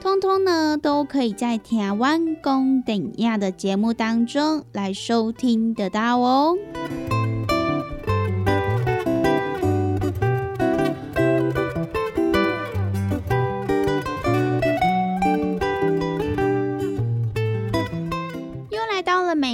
通通呢，都可以在台湾公等亚的节目当中来收听得到哦。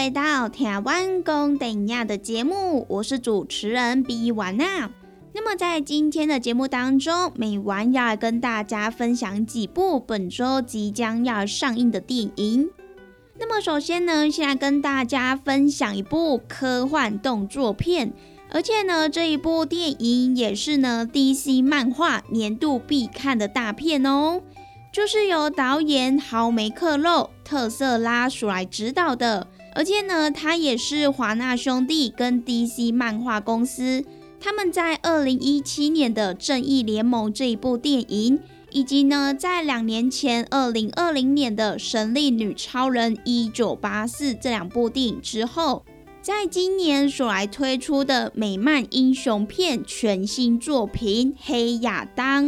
回到台湾公等亚的节目，我是主持人比完娜。那么在今天的节目当中，美完要来跟大家分享几部本周即将要上映的电影。那么首先呢，先来跟大家分享一部科幻动作片，而且呢，这一部电影也是呢 DC 漫画年度必看的大片哦，就是由导演豪梅克洛特色拉所来指导的。而且呢，他也是华纳兄弟跟 DC 漫画公司他们在二零一七年的《正义联盟》这一部电影，以及呢在两年前二零二零年的《神力女超人一九八四》这两部电影之后，在今年所来推出的美漫英雄片全新作品《黑亚当》。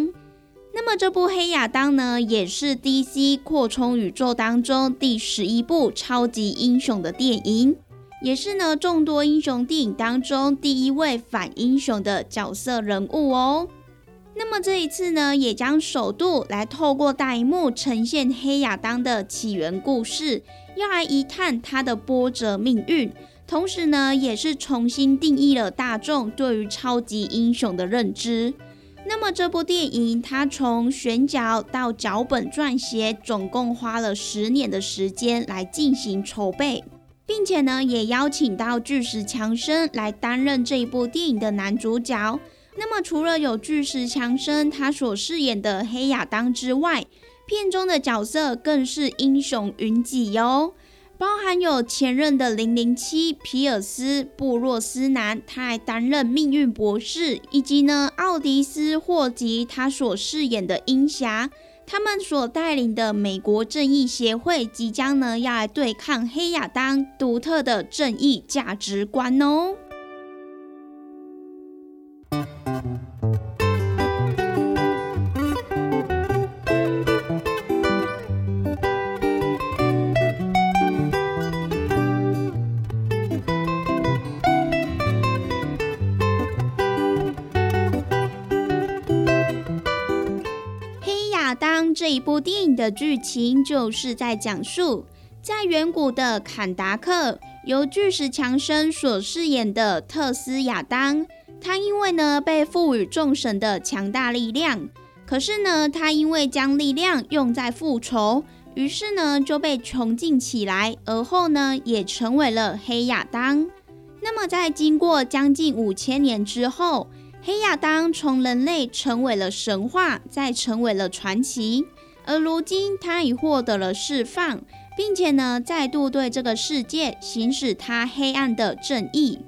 那么这部《黑亚当》呢，也是 DC 扩充宇宙当中第十一部超级英雄的电影，也是呢众多英雄电影当中第一位反英雄的角色人物哦。那么这一次呢，也将首度来透过大荧幕呈现黑亚当的起源故事，要来一探他的波折命运，同时呢，也是重新定义了大众对于超级英雄的认知。那么这部电影，它从选角到脚本撰写，总共花了十年的时间来进行筹备，并且呢，也邀请到巨石强森来担任这一部电影的男主角。那么除了有巨石强森他所饰演的黑亚当之外，片中的角色更是英雄云集哟。包含有前任的零零七皮尔斯布洛斯南，他来担任命运博士，以及呢奥迪斯霍吉他所饰演的鹰侠，他们所带领的美国正义协会，即将呢要来对抗黑亚当独特的正义价值观哦。部电影的剧情就是在讲述，在远古的坎达克，由巨石强森所饰演的特斯亚当，他因为呢被赋予众神的强大力量，可是呢他因为将力量用在复仇，于是呢就被穷尽起来，而后呢也成为了黑亚当。那么在经过将近五千年之后，黑亚当从人类成为了神话，再成为了传奇，而如今他已获得了释放，并且呢，再度对这个世界行使他黑暗的正义。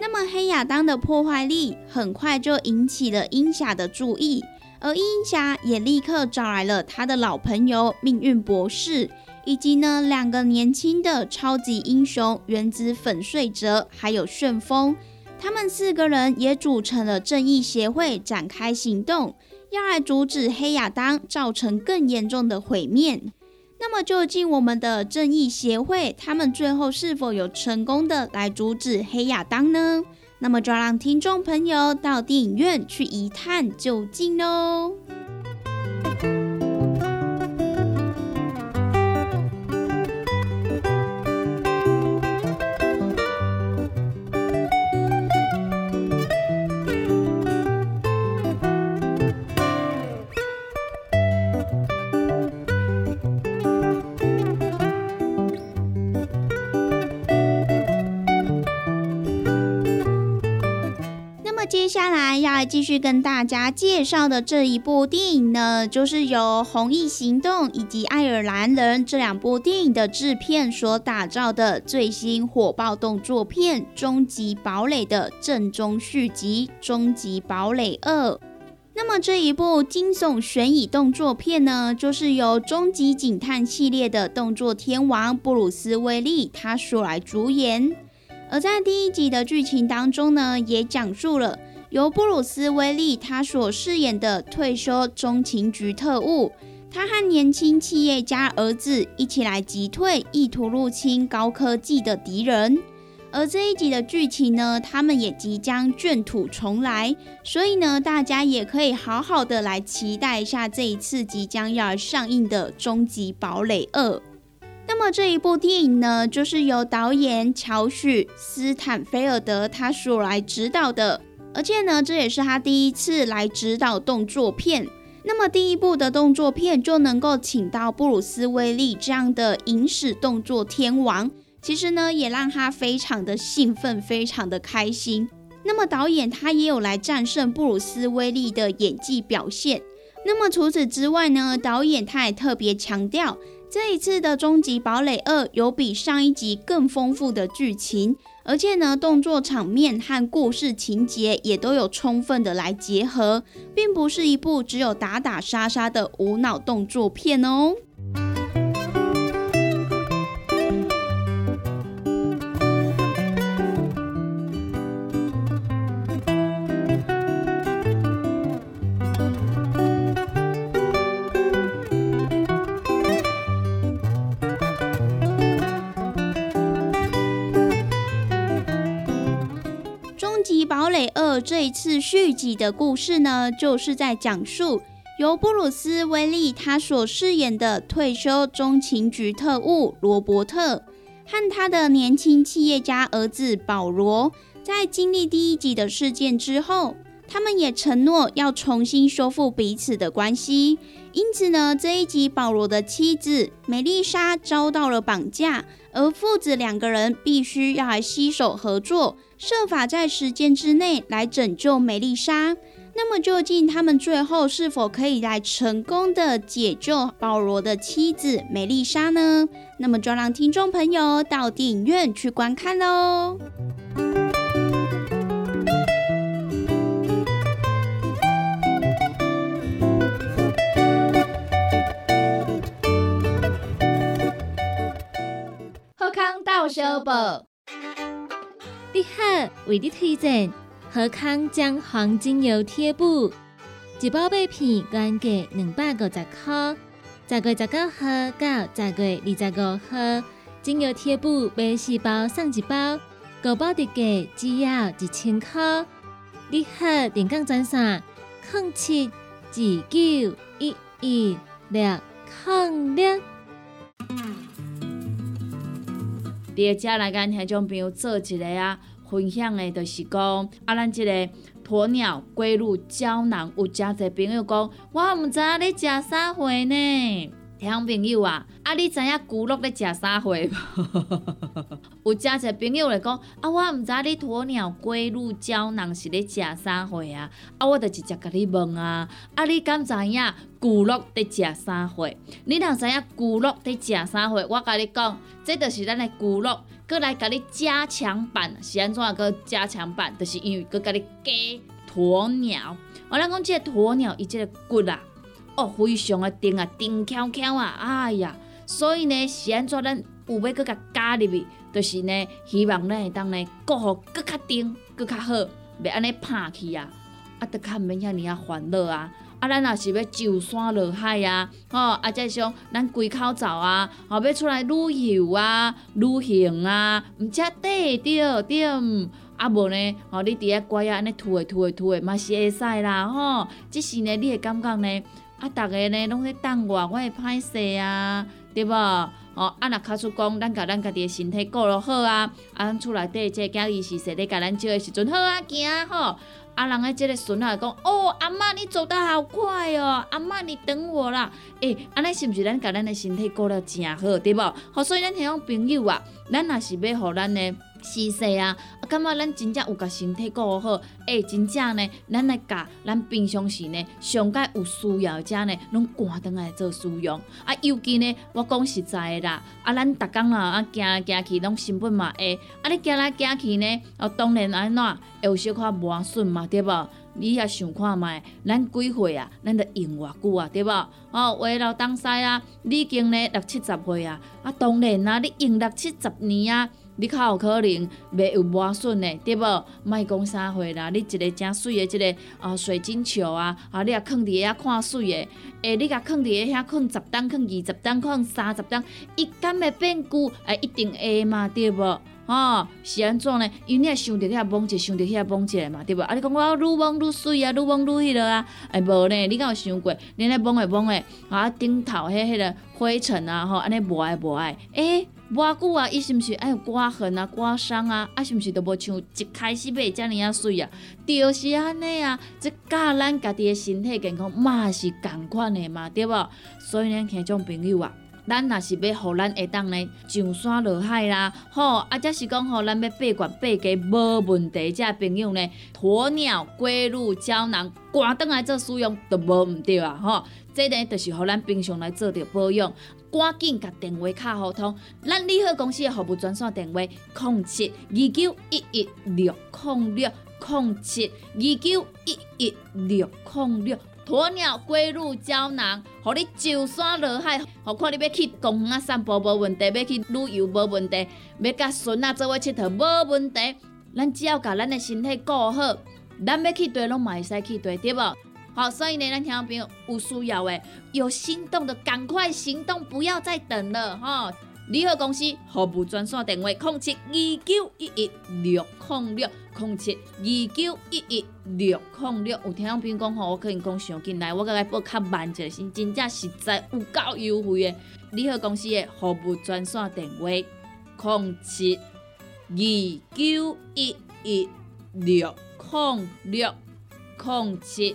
那么黑亚当的破坏力很快就引起了鹰侠的注意，而鹰侠也立刻找来了他的老朋友命运博士，以及呢两个年轻的超级英雄原子粉碎者，还有旋风。他们四个人也组成了正义协会，展开行动，要来阻止黑亚当造成更严重的毁灭。那么，究竟我们的正义协会，他们最后是否有成功的来阻止黑亚当呢？那么，就让听众朋友到电影院去一探究竟喽。来继续跟大家介绍的这一部电影呢，就是由《红翼行动》以及《爱尔兰人》这两部电影的制片所打造的最新火爆动作片《终极堡垒》的正宗续集《终极堡垒二》。那么这一部惊悚悬疑动作片呢，就是由《终极警探》系列的动作天王布鲁斯威利他所来主演。而在第一集的剧情当中呢，也讲述了由布鲁斯威利他所饰演的退休中情局特务，他和年轻企业家儿子一起来击退意图入侵高科技的敌人。而这一集的剧情呢，他们也即将卷土重来，所以呢，大家也可以好好的来期待一下这一次即将要上映的《终极堡垒二》。那么这一部电影呢，就是由导演乔许斯坦菲尔德他所来指导的，而且呢，这也是他第一次来指导动作片。那么第一部的动作片就能够请到布鲁斯威利这样的影史动作天王，其实呢，也让他非常的兴奋，非常的开心。那么导演他也有来战胜布鲁斯威利的演技表现。那么除此之外呢，导演他也特别强调。这一次的《终极堡垒二》有比上一集更丰富的剧情，而且呢，动作场面和故事情节也都有充分的来结合，并不是一部只有打打杀杀的无脑动作片哦。这一次续集的故事呢，就是在讲述由布鲁斯威利他所饰演的退休中情局特务罗伯特和他的年轻企业家儿子保罗，在经历第一集的事件之后，他们也承诺要重新修复彼此的关系。因此呢，这一集保罗的妻子美丽莎遭到了绑架，而父子两个人必须要来携手合作。设法在时间之内来拯救美丽莎。那么，究竟他们最后是否可以来成功的解救保罗的妻子美丽莎呢？那么，就让听众朋友到电影院去观看喽。小宝。你好，为你推荐和康江黄精油贴布，一包八片，原价两百五十块。十月十九号到十月二十五号，精油贴布买四包送一包，五包特价只要一千块。你好，电讲专线：零七二九一一六零六。伫遮来跟听众朋友做一个啊分享的，就是讲啊，咱即个鸵鸟龟乳胶囊，有诚侪朋友讲，我毋知影你食啥货呢？听朋友啊，啊，你知影骨碌咧食啥货无？有诚侪朋友来讲，啊，我毋知你鸵鸟龟鹿胶囊是咧食啥货啊？啊，我就直接甲你问啊，啊，你敢知影骨碌伫食啥货？你若知影骨碌伫食啥货，我甲你讲，这就是咱的骨碌，过来甲你加强版，是安怎个加强版？就是因为佮甲你加鸵鸟。我咱讲即个鸵鸟，伊即个骨啊。哦，非常的甜啊，甜翘翘啊，哎呀，所以呢，是安怎咱有要搁甲加入去，就是呢，希望咱会当呢，过好搁较甜，搁较好，袂安尼拍去啊，啊，得较毋免遐尔啊烦恼啊，啊，咱若是要上山落海啊，吼，啊，再像咱归口走啊，吼，要出来旅游啊、旅行啊，毋则得着对，啊无呢，吼，你伫遐乖啊，安尼吐诶吐诶吐诶，嘛是会使啦，吼，即是呢，你会感觉呢？啊，逐个呢拢咧等我，我会歹势啊，对无？哦，啊，若卡出讲，咱甲咱家己的身体顾落好啊，啊，咱厝内底即个囝儿是说咧甲咱照的时阵好啊，行吼。啊，人诶即个孙仔讲，哦，阿嬷你走得好快哦，阿嬷你等我啦。诶，安尼是毋是咱甲咱的身体顾了诚好，对无？好，所以咱听种朋友啊，咱若是要互咱的。是势啊！啊，感觉咱真正有甲身体顾好，诶，真正呢，咱来甲咱平常时呢，上届有需要者呢，拢赶倒来做使用。啊，尤其呢，我讲实在的啦，啊，咱逐工啊，啊，行来行去拢成本嘛会，啊，你行来行去呢，哦，当然安怎会有小可磨损嘛，对无？你也想看觅，咱几岁啊？咱得用偌久啊？对无？哦，为了当西啊，你已经呢六七十岁啊，啊，当然啊，你用六七十年啊。你较有可能袂有磨损的，对无？莫讲啥货啦，你一个正水的，即个啊水晶球啊，啊你啊放伫遐看水的，诶，你甲放伫遐放十担，放二十担，放三十担，伊敢会变旧？诶，一定会嘛，对无？吼，是安怎呢？因为你也想着遐摸者，想着遐摸者嘛，对无？啊，你讲我愈摸愈水啊，愈摸愈迄落啊，诶，无呢？你敢有想过？你咧摸诶摸诶，啊顶头迄迄个灰尘啊，吼，安尼磨诶磨诶，诶。偌久啊，伊是毋是爱有刮痕啊、刮伤啊？啊，是毋是都无像一开始买遮尔啊水啊？就是安尼啊，即教咱家己的身体健康嘛是共款的嘛，对无？所以呢，听种朋友啊，咱若是要互咱下当呢上山落海啦，吼，啊，则是讲吼，咱要八罐八家无问题，遮朋友呢，鸵鸟龟鹿胶囊，赶倒来做使用都无毋对啊，吼，这呢就是互咱平常来做着保养。赶紧甲电话卡互通，咱利好公司的服务专线电话：零七二九一一六零六零七二九一一六零六。鸵鸟龟鹿胶囊，互你上山落海，何况你要去公园散步无问题，要去旅游无问题，要甲孙仔做伙佚佗无问题。咱只要甲咱的身体顾好，咱要去对拢嘛会使去对，对无？好，所以呢，咱听众朋友有需要诶，有心动的赶快行动，不要再等了哈！联合公司服务专线电话：零七二九一一六零六零七二九一一六零六。有听众朋友讲吼，我可能讲上进来，我甲伊报较慢一下，是真正实在有够优惠诶！联合公司的服务专线电话：零七二九一一六零六零七。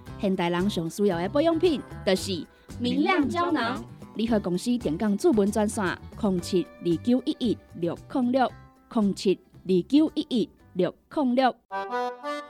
现代人上需要的保养品，就是明亮胶囊。联合公司电讲主文专线：零七二九一一六零六零七二九一一六零六。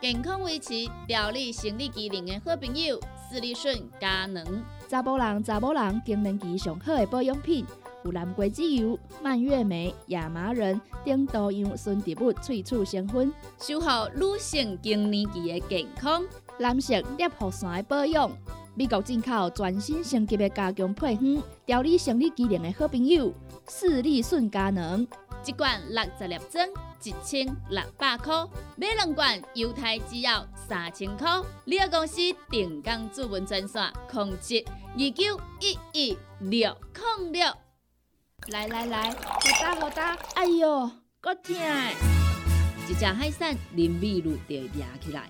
健康维持、调理生理机能的好朋友——斯利顺佳能。查甫人、查某人更年期上好的保养品，有蓝桂枝油、蔓越莓、亚麻仁等多样纯植物萃取成分，守护女性更年期的健康。蓝色裂护伞的保养，美国进口全新升级的加强配方，调理生理机能的好朋友——视力顺佳能，一罐六十粒装，一千六百块；买两罐，犹太只要三千块。你个公司定岗主文专线：控制二九一一六零六。来来来，好打好打，哎哟，够痛！一只海扇林密路就压起来，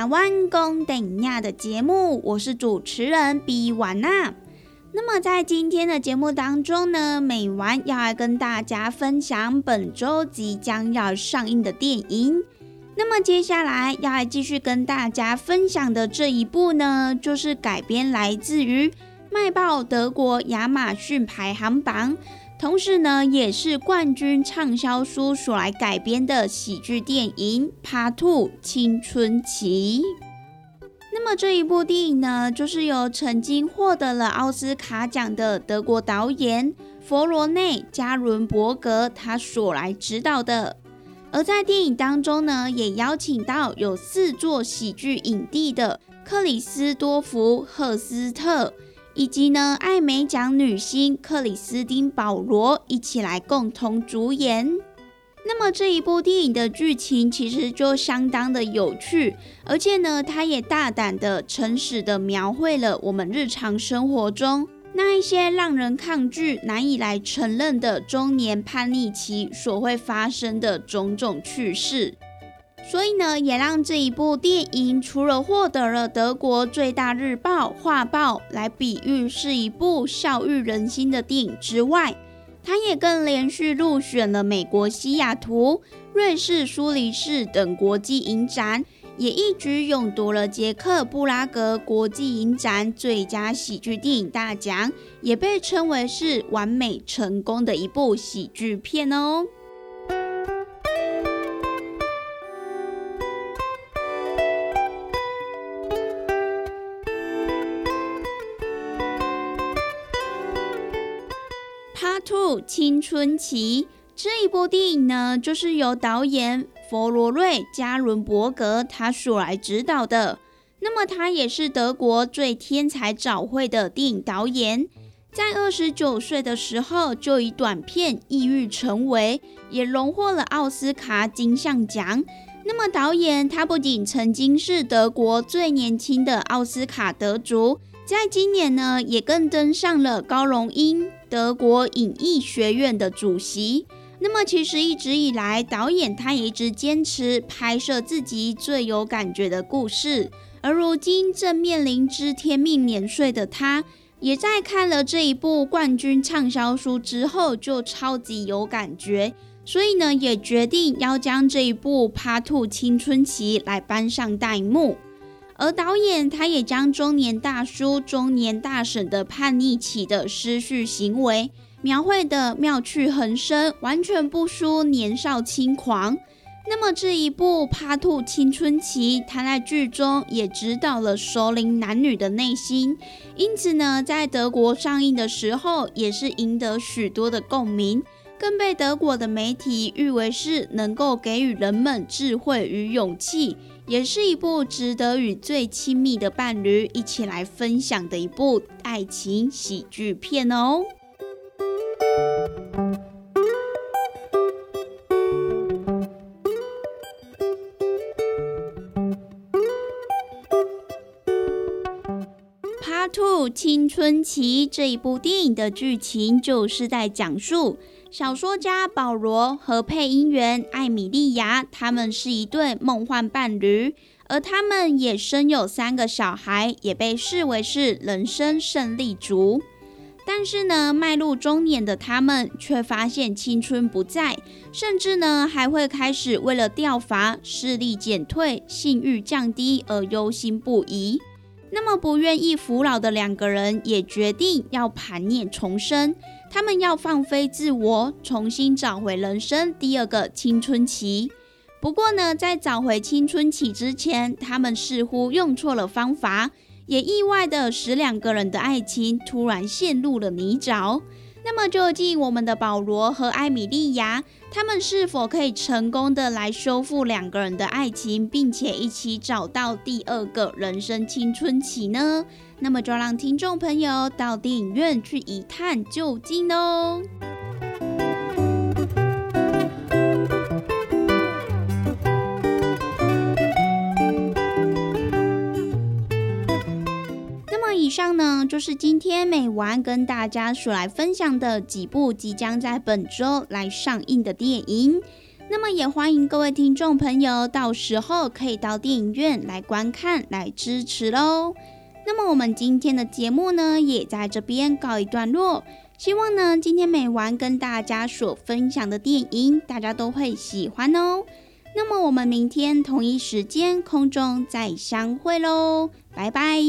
台湾公等亚的节目，我是主持人比婉娜。那么在今天的节目当中呢，美完要来跟大家分享本周即将要上映的电影。那么接下来要来继续跟大家分享的这一部呢，就是改编来自于卖爆德国亚马逊排行榜。同时呢，也是冠军畅销书所来改编的喜剧电影《帕兔青春期》。那么这一部电影呢，就是由曾经获得了奥斯卡奖的德国导演佛罗内加伦伯格他所来指导的。而在电影当中呢，也邀请到有四座喜剧影帝的克里斯多福赫斯特。以及呢，艾美奖女星克里斯汀·保罗一起来共同主演。那么这一部电影的剧情其实就相当的有趣，而且呢，它也大胆的、诚实的描绘了我们日常生活中那一些让人抗拒、难以来承认的中年叛逆期所会发生的种种趣事。所以呢，也让这一部电影除了获得了德国最大日报画报来比喻是一部笑育人心的电影之外，它也更连续入选了美国西雅图、瑞士苏黎世等国际影展，也一举勇夺了捷克布拉格国际影展最佳喜剧电影大奖，也被称为是完美成功的一部喜剧片哦。青春期这一部电影呢，就是由导演佛罗瑞加伦伯格他所来指导的。那么他也是德国最天才早会的电影导演，在二十九岁的时候就以短片《抑郁成为》也荣获了奥斯卡金像奖。那么导演他不仅曾经是德国最年轻的奥斯卡得主，在今年呢也更登上了高荣英德国影艺学院的主席。那么其实一直以来，导演他也一直坚持拍摄自己最有感觉的故事。而如今正面临知天命年岁的他，也在看了这一部冠军畅销书之后，就超级有感觉。所以呢，也决定要将这一部《Part Two 青春期》来搬上大荧幕。而导演他也将中年大叔、中年大婶的叛逆期的失序行为。描绘的妙趣横生，完全不输年少轻狂。那么这一部《帕兔青春期》，他在剧中也指导了熟龄男女的内心，因此呢，在德国上映的时候，也是赢得许多的共鸣，更被德国的媒体誉为是能够给予人们智慧与勇气，也是一部值得与最亲密的伴侣一起来分享的一部爱情喜剧片哦。Part Two 青春期这一部电影的剧情，就是在讲述小说家保罗和配音员艾米莉亚，他们是一对梦幻伴侣，而他们也生有三个小孩，也被视为是人生胜利组。但是呢，迈入中年的他们却发现青春不在，甚至呢还会开始为了掉发、视力减退、性欲降低而忧心不已。那么不愿意服老的两个人也决定要盘念重生，他们要放飞自我，重新找回人生第二个青春期。不过呢，在找回青春期之前，他们似乎用错了方法。也意外的使两个人的爱情突然陷入了泥沼。那么，究竟我们的保罗和艾米莉亚，他们是否可以成功的来修复两个人的爱情，并且一起找到第二个人生青春期呢？那么，就让听众朋友到电影院去一探究竟喽。以上呢，就是今天美完跟大家所来分享的几部即将在本周来上映的电影。那么也欢迎各位听众朋友，到时候可以到电影院来观看、来支持喽。那么我们今天的节目呢，也在这边告一段落。希望呢，今天美完跟大家所分享的电影，大家都会喜欢哦。那么我们明天同一时间空中再相会喽，拜拜。